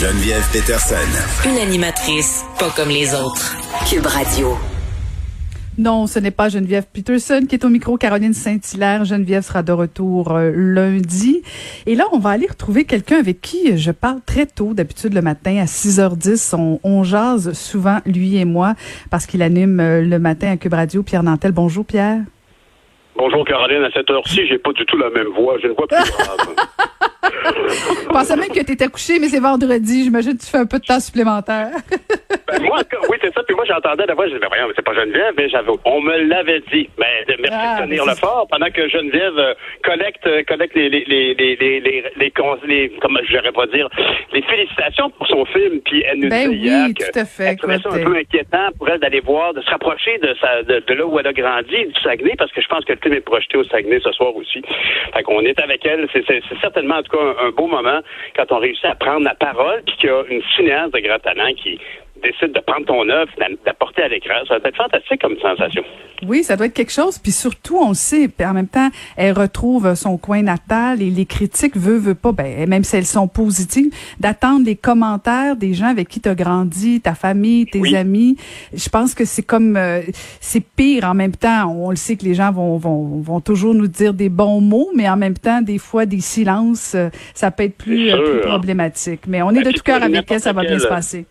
Geneviève Peterson. Une animatrice pas comme les autres. Cube Radio. Non, ce n'est pas Geneviève Peterson qui est au micro. Caroline Saint-Hilaire. Geneviève sera de retour euh, lundi. Et là, on va aller retrouver quelqu'un avec qui je parle très tôt, d'habitude le matin à 6h10. On, on jase souvent, lui et moi, parce qu'il anime euh, le matin à Cube Radio. Pierre Nantel. Bonjour, Pierre. Bonjour Caroline, à cette heure-ci, j'ai pas du tout la même voix, j'ai une voix plus grave. Je pensais même que tu étais couché, mais c'est vendredi. J'imagine que tu fais un peu de temps supplémentaire. ben, moi, oui, c'est ça. Puis moi, j'entendais la voix, je disais, mais c'est pas Geneviève, mais j'avais, on me l'avait dit. Mais ben, merci Ah, de tenir mais le fort pendant que Geneviève euh, collecte, euh, collecte les, les, les, les, les, les, les, comment pas dire, les félicitations pour son film. Puis elle nous Ben hier oui, que tout à fait, elle trouvait ça écoute, un peu inquiétant pour elle d'aller voir, de se rapprocher de, sa, de, de là où elle a grandi, du Saguenay, parce que je pense que le film est projeté au Saguenay ce soir aussi. Fait qu'on est avec elle. C'est, certainement, en tout cas, un, un beau moment quand on réussit à prendre la parole, puis qu'il y a une cinéaste de grand talent qui décide de prendre ton œuvre, d'a- d'apporter à l'écran. Ça va être fantastique comme sensation. Oui, ça doit être quelque chose. Puis surtout, on le sait, en même temps, elle retrouve son coin natal et les critiques veut, veut pas, ben, même si elles sont positives, d'attendre les commentaires des gens avec qui tu as grandi, ta famille, tes Oui. amis. Je pense que c'est comme, euh, c'est pire en même temps. On le sait que les gens vont, vont, vont toujours nous dire des bons mots, mais en même temps, des fois, des silences, euh, ça peut être plus, euh, plus problématique. Mais on est Ben, de tout cœur avec elle, ça va bien se passer.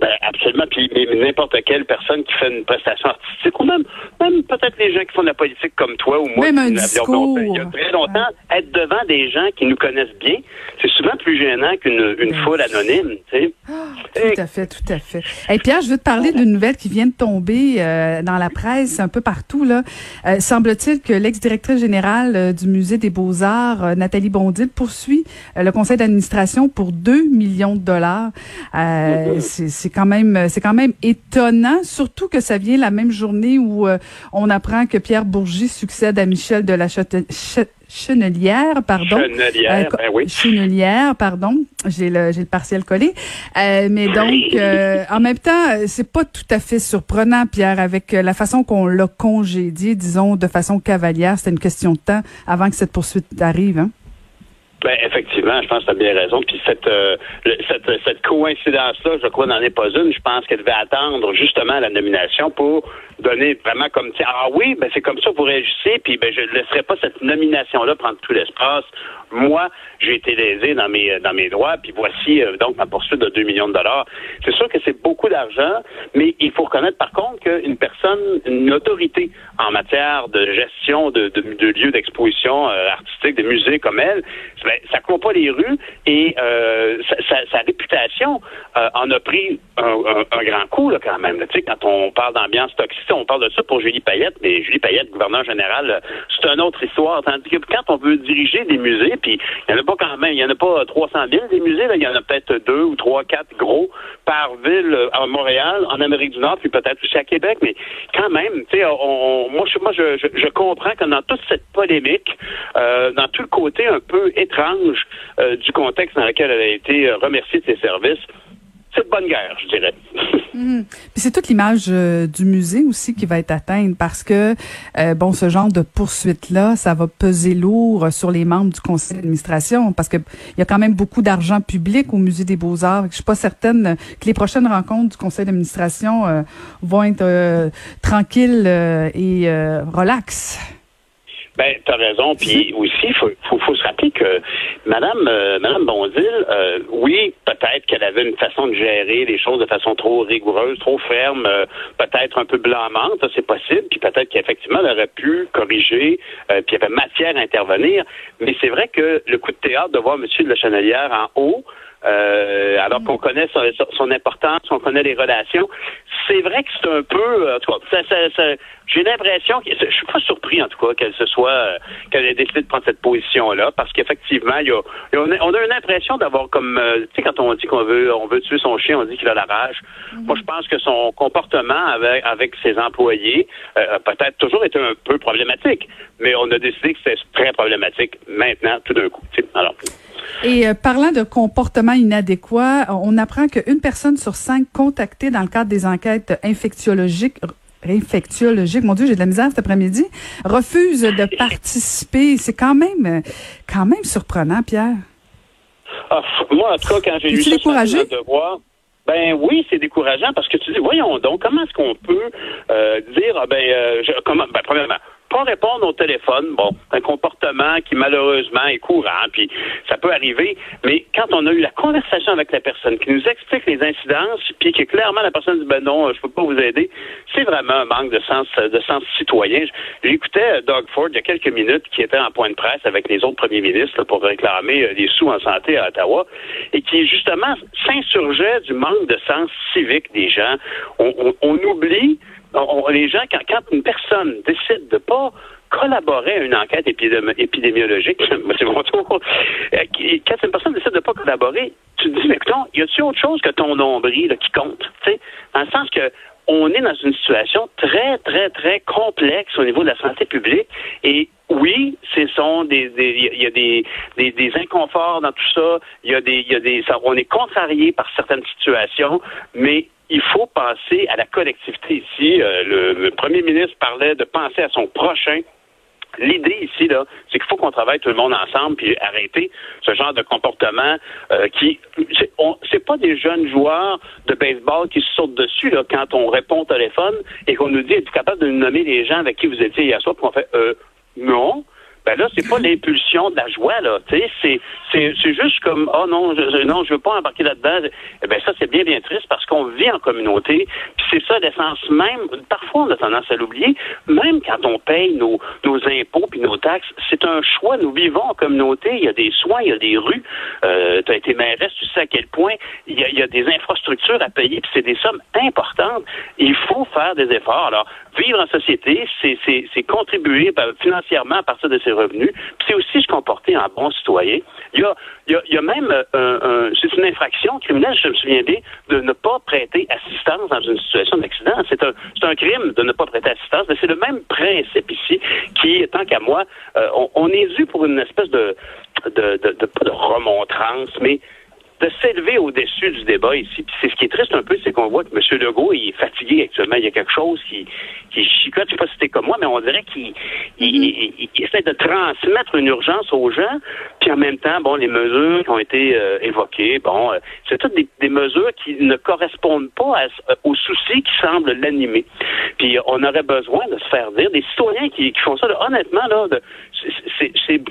Ben, absolument. Puis mais n'importe quelle personne qui fait une prestation artistique, ou même, même peut-être les gens qui font de la politique comme toi ou moi, Même un discours. il y a très longtemps, être devant des gens qui nous connaissent bien, c'est souvent plus gênant qu'une une foule anonyme. Tu sais. Tout à fait, tout à fait. Et Pierre, je veux te parler d'une nouvelle qui vient de tomber euh, dans la presse un peu partout. Là, Euh, semble-t-il que l'ex-directrice générale euh, du musée des Beaux-Arts, euh, Nathalie Bondil, poursuit euh, le conseil d'administration pour 2 millions de dollars. Euh, c'est c'est quand même, c'est quand même étonnant, surtout que ça vient la même journée où euh, on apprend que Pierre Bourgie succède à Michel de la Chate- Ch- Chenelière, pardon. Chenelière, Euh, ben oui. Chenelière, pardon. J'ai le, j'ai le partiel collé. Euh, mais donc, euh, en même temps, euh, c'est pas tout à fait surprenant, Pierre, avec euh, la façon qu'on l'a congédié, disons, de façon cavalière. C'était une question de temps avant que cette poursuite arrive. Hein? Ben, effectivement, je pense que tu as bien raison. Puis cette, euh, cette, cette coïncidence-là, je crois, n'en est pas une. Je pense qu'elle devait attendre justement la nomination pour donner vraiment comme ah oui, ben c'est comme ça que vous réagissez, puis ben je ne laisserai pas cette nomination-là prendre tout l'espace. Moi, j'ai été lésé dans mes dans mes droits, puis voici euh, donc ma poursuite de 2 millions de dollars. C'est sûr que c'est beaucoup d'argent, mais il faut reconnaître par contre qu'une personne, une autorité en matière de gestion de, de, de lieux d'exposition euh, artistique, de musées comme elle, ben, ça court pas les rues et euh, sa, sa- réputation euh, en a pris un, un- un grand coup là, quand même. Tu sais, quand on parle d'ambiance toxique, on parle de ça pour Julie Payette, mais Julie Payette, gouverneur général, euh, c'est une autre histoire. Tandis que quand on veut diriger des musées, puis il y en a pas quand même, il y en a pas 300 000 des musées, il y en a peut-être deux ou trois, quatre gros par ville euh, à Montréal, en Amérique du Nord, puis peut-être aussi à Québec, mais quand même, tu sais, moi, je, moi je, je, je comprends que dans toute cette polémique, euh, dans tout le côté un peu étrange euh, du contexte dans lequel elle a été euh, remerciée de ses services, c'est de bonne guerre, je dirais. Mhm. Puis c'est toute l'image euh, du musée aussi qui va être atteinte parce que euh, bon ce genre de poursuite là, ça va peser lourd sur les membres du conseil d'administration parce que il y a quand même beaucoup d'argent public au musée des Beaux-Arts. Je suis pas certaine que les prochaines rencontres du conseil d'administration euh, vont être tranquilles et euh, relax. Ben, t'as raison. Puis aussi, il faut, faut, faut se rappeler que Madame, euh, Madame Bondil, euh, oui, peut-être qu'elle avait une façon de gérer les choses de façon trop rigoureuse, trop ferme, euh, peut-être un peu blâmante, ça, c'est possible. Puis peut-être qu'effectivement, elle aurait pu corriger, euh, puis il y avait matière à intervenir. Mais c'est vrai que le coup de théâtre de voir M. de la Chenelière en haut, euh, alors qu'on connaît son, son importance, qu'on connaît les relations. C'est vrai que c'est un peu, euh, en tout cas, ça, ça, ça- j'ai l'impression, que, je suis pas surpris en tout cas qu'elle se soit, euh, qu'elle ait décidé de prendre cette position-là, parce qu'effectivement, il y a, on, a, on a une impression d'avoir comme, euh, tu sais, quand on dit qu'on veut, on veut tuer son chien, on dit qu'il a la rage. Moi, je pense que son comportement avec, avec ses employés euh, a peut-être toujours été un peu problématique, mais on a décidé que c'était très problématique maintenant, tout d'un coup. Alors. Et euh, parlant de comportement inadéquat, on apprend qu'une personne sur cinq contactée dans le cadre des enquêtes infectiologiques infectiologiques, mon Dieu, j'ai de la misère cet après-midi, refuse de participer. C'est quand même, quand même surprenant, Pierre. Ah, moi, en tout cas, quand j'ai lu ça découragé? devoir, ben oui, c'est décourageant parce que tu dis, voyons donc, comment est-ce qu'on peut euh, dire, ah, ben, euh, je, comment, ben, premièrement, pas répondre au téléphone, bon, un comportement qui malheureusement est courant, puis ça peut arriver, mais quand on a eu la conversation avec la personne qui nous explique les incidences, puis que clairement la personne dit ben non, je peux pas vous aider, c'est vraiment un manque de sens de sens citoyen. J'écoutais euh, Doug Ford il y a quelques minutes qui était en point de presse avec les autres premiers ministres pour réclamer euh, des sous en santé à Ottawa et qui justement s'insurgeait du manque de sens civique des gens. On, on, on oublie les gens, quand, quand, une personne décide de pas collaborer à une enquête épidémiologique, c'est mon tour, euh, quand une personne décide de pas collaborer, tu te dis, mais écoute, y a-t-il autre chose que ton nombril qui compte? sais, dans le sens que on est dans une situation très, très, très complexe au niveau de la santé publique et oui, ce sont des, il y a des, des, des, inconforts dans tout ça. Il y a des, il y a des, on est contrarié par certaines situations, mais il faut penser à la collectivité ici. Euh, le, premier ministre parlait de penser à son prochain. L'idée ici, là, c'est qu'il faut qu'on travaille tout le monde ensemble puis arrêter ce genre de comportement euh, qui, c'est pas des jeunes joueurs de baseball qui se sautent dessus là quand on répond au téléphone et qu'on nous dit êtes-vous capable de nommer les gens avec qui vous étiez hier soir? Puis on fait euh, non ben là, c'est pas l'impulsion de la joie, là. C'est, c'est, c'est juste comme, oh non, je, non, je veux pas embarquer là-dedans. Eh ben ça, c'est bien, bien triste parce qu'on vit en communauté. Puis c'est ça l'essence même. Parfois, on a tendance à l'oublier. Même quand on paye nos, nos impôts puis nos taxes, c'est un choix. Nous vivons en communauté. Il y a des soins, il y a des rues. Euh, tu as été mairesse, tu sais à quel point il y a, il y a des infrastructures à payer. Puis c'est des sommes importantes. Il faut faire des efforts. Alors, vivre en société, c'est, c'est, c'est contribuer ben, financièrement à partir de ces revenus. Puis c'est aussi se comporter en bon citoyen. Il y a, il y a, même, euh, un, c'est une infraction criminelle, je me souviens bien, de ne pas prêter assistance dans une situation d'accident. C'est un, c'est un crime de ne pas prêter assistance, mais c'est le même principe ici qui, tant qu'à moi, euh, on, est dû pour une espèce de, de, de, de, pas de remontrance, mais de s'élever au-dessus du débat ici. Puis c'est ce qui est triste un peu, c'est qu'on voit que M. Legault il est fatigué actuellement. Il y a quelque chose qui, qui chicote. Je sais pas si c'était comme moi, mais on dirait qu'il il, essaie de transmettre une urgence aux gens. Puis en même temps, bon, les mesures qui ont été euh, évoquées, bon, euh, c'est toutes des, des, mesures qui ne correspondent pas à, aux soucis qui semblent l'animer. Puis on aurait besoin de se faire dire des citoyens qui, qui font ça. Là, honnêtement, là, c'est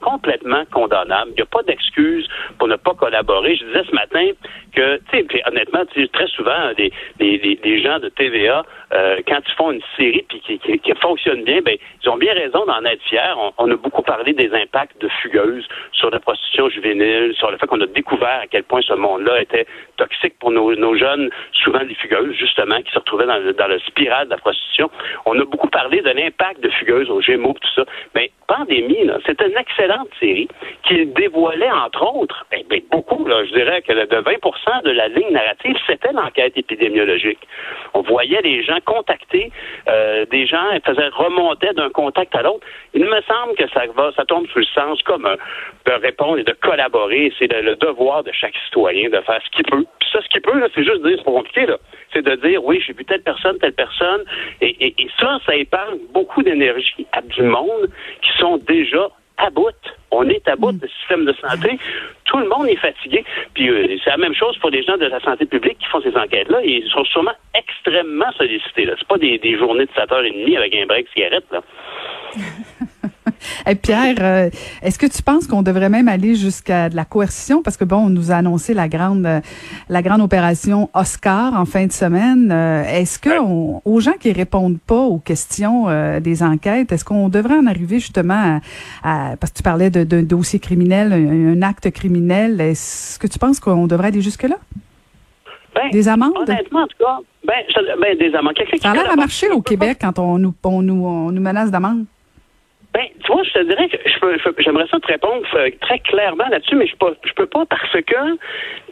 complètement condamnable. Il n'y a pas d'excuse pour ne pas collaborer. Je disais ce matin que, honnêtement, très souvent, les, gens de TVA, euh, quand ils font une série puis qui, fonctionne bien, ben, ils ont bien raison d'en être fiers. On, a beaucoup parlé des impacts de fugueuses sur la prostitution juvénile, sur le fait qu'on a découvert à quel point ce monde-là était toxique pour nos, jeunes, souvent des fugueuses, justement, qui se retrouvaient dans le spirale de la prostitution. On a beaucoup parlé de l'impact de fugueuses aux Gémeaux, tout ça. Mais pandémie, c'était une excellente série qui dévoilait, entre autres, ben, ben, beaucoup, je dirais que de 20% de la ligne narrative, c'était l'enquête épidémiologique. On voyait les gens contacter, euh, des gens faisaient remonter d'un contact à l'autre. Il me semble que ça va, ça tombe sur le sens commun de répondre et de collaborer. C'est le, devoir de chaque citoyen de faire ce qu'il peut. Puis ça, ce qu'il peut, c'est juste dire, c'est pas compliqué, là. C'est de dire, oui, j'ai vu telle personne, telle personne. Et, et, et ça, ça épargne beaucoup d'énergie à du monde qui sont déjà à bout. On est à bout mm. du système de santé. Tout le monde est fatigué. Puis euh, c'est la même chose pour les gens de la santé publique qui font ces enquêtes-là. Ils sont sûrement extrêmement sollicités. Ce pas des, des, journées de 7h30 avec un break cigarette. Là. Et Pierre, euh, est-ce que tu penses qu'on devrait même aller jusqu'à de la coercition? Parce que bon, on nous a annoncé la grande la grande opération Oscar en fin de semaine. Euh, est-ce que aux gens qui répondent pas aux questions euh, des enquêtes, est-ce qu'on devrait en arriver justement à, parce que tu parlais d'un dossier criminel, un, acte criminel, est-ce que tu penses qu'on devrait aller jusque là? Ben, des amendes? Honnêtement, en tout cas, ben, ben des amendes. Ça a l'air à marcher au Québec quand on nous, on nous, on nous menace d'amende. Ben, tu vois, je te dirais que je peux, j'aimerais ça te répondre euh, très clairement là-dessus, mais je peux, je peux pas parce que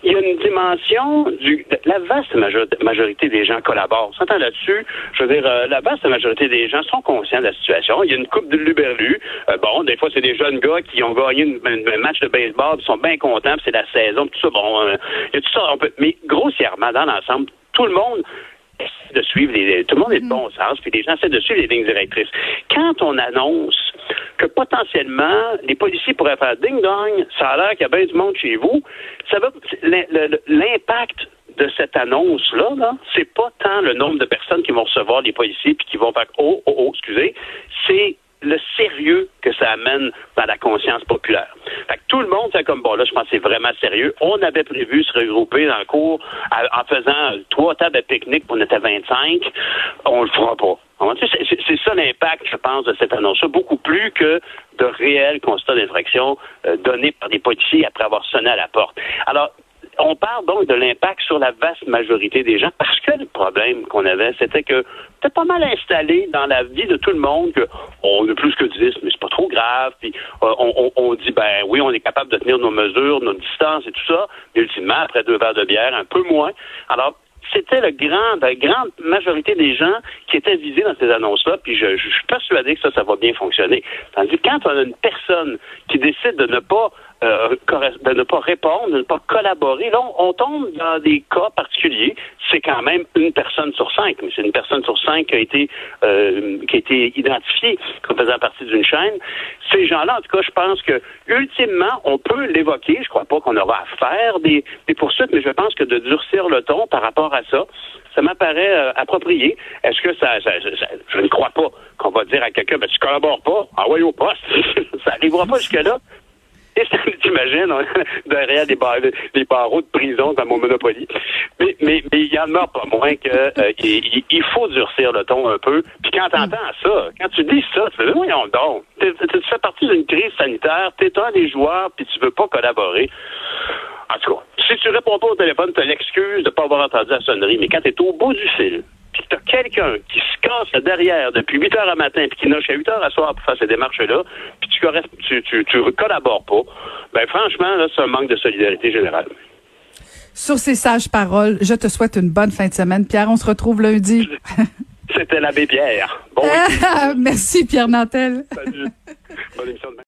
il y a une dimension du, la vaste majorité des gens collaborent. S'entend là-dessus, je veux dire, euh, la vaste majorité des gens sont conscients de la situation. Il y a une coupe de Luberlu. Euh, bon, des fois, c'est des jeunes gars qui ont gagné un match de baseball, ils sont bien contents, c'est la saison, tout ça. Bon, il y a tout ça. On peut, mais grossièrement, dans l'ensemble, tout le monde essaient de suivre les, tout le monde est de bon mm. sens, puis les gens essaient de suivre les lignes directrices. Quand on annonce que potentiellement les policiers pourraient faire ding dong, ça a l'air qu'il y a bien du monde chez vous, ça va l'impact de cette annonce-là, -là, c'est pas tant le nombre de personnes qui vont recevoir les policiers puis qui vont faire oh, oh, oh, excusez, c'est le sérieux que ça amène dans la conscience populaire. Fait que tout le monde fait comme bon là, je pense que c'est vraiment sérieux. On avait prévu se regrouper dans le cours en faisant trois tables de pique-nique, on était 25. On le fera pas. C'est ça l'impact, je pense, de cette annonce-là, beaucoup plus que de réels constats d'infraction euh, donnés par des policiers après avoir sonné à la porte. Alors, on parle donc de l'impact sur la vaste majorité des gens parce que le problème qu'on avait, c'était que c'était pas mal installé dans la vie de tout le monde que on a plus que 10, mais c'est pas trop grave. Puis euh, on, dit ben oui, on est capable de tenir nos mesures, nos distances et tout ça. Mais ultimement, après deux verres de bière, un peu moins. Alors c'était la grande majorité des gens qui étaient visés dans ces annonces-là, puis je, je, suis persuadé que ça, ça va bien fonctionner. Tandis que quand on a une personne qui décide de ne pas euh, de ne pas répondre, de ne pas collaborer. Là, on, tombe dans des cas particuliers. C'est quand même une personne sur cinq, mais c'est une personne sur cinq qui a été euh, qui a été identifiée comme faisant partie d'une chaîne. Ces gens-là, en tout cas, je pense que ultimement, on peut l'évoquer. Je crois pas qu'on aura à faire des, des poursuites, mais je pense que de durcir le ton par rapport à ça, ça m'apparaît euh, approprié. Est-ce que ça, ça, je ne crois pas qu'on va dire à quelqu'un, ben, tu collabores pas, envoie au poste. ça n'arrivera pas T'imagines, derrière des, des barreaux de prison dans mon Monopoly. Mais, mais, mais il y en a pas moins que euh, il, faut durcir le ton un peu. Puis quand t'entends ça, quand tu dis ça, tu fais voyons donc, tu fais partie d'une crise sanitaire, t'es un des joueurs, puis tu veux pas collaborer. En tout cas, si tu réponds pas au téléphone, tu as l'excuse de pas avoir entendu la sonnerie, mais quand tu es au bout du fil, tu as quelqu'un qui se casse derrière depuis 8 heures à matin, puis qui n'a à 8 heures à soir pour faire ces démarches-là, puis tu, tu, tu, collabores pas, ben franchement, là, c'est un manque de solidarité générale. Sur ces sages paroles, je te souhaite une bonne fin de semaine. Pierre, on se retrouve lundi. C'était l'abbé Pierre. Bon Merci, Pierre Nantel. Salut.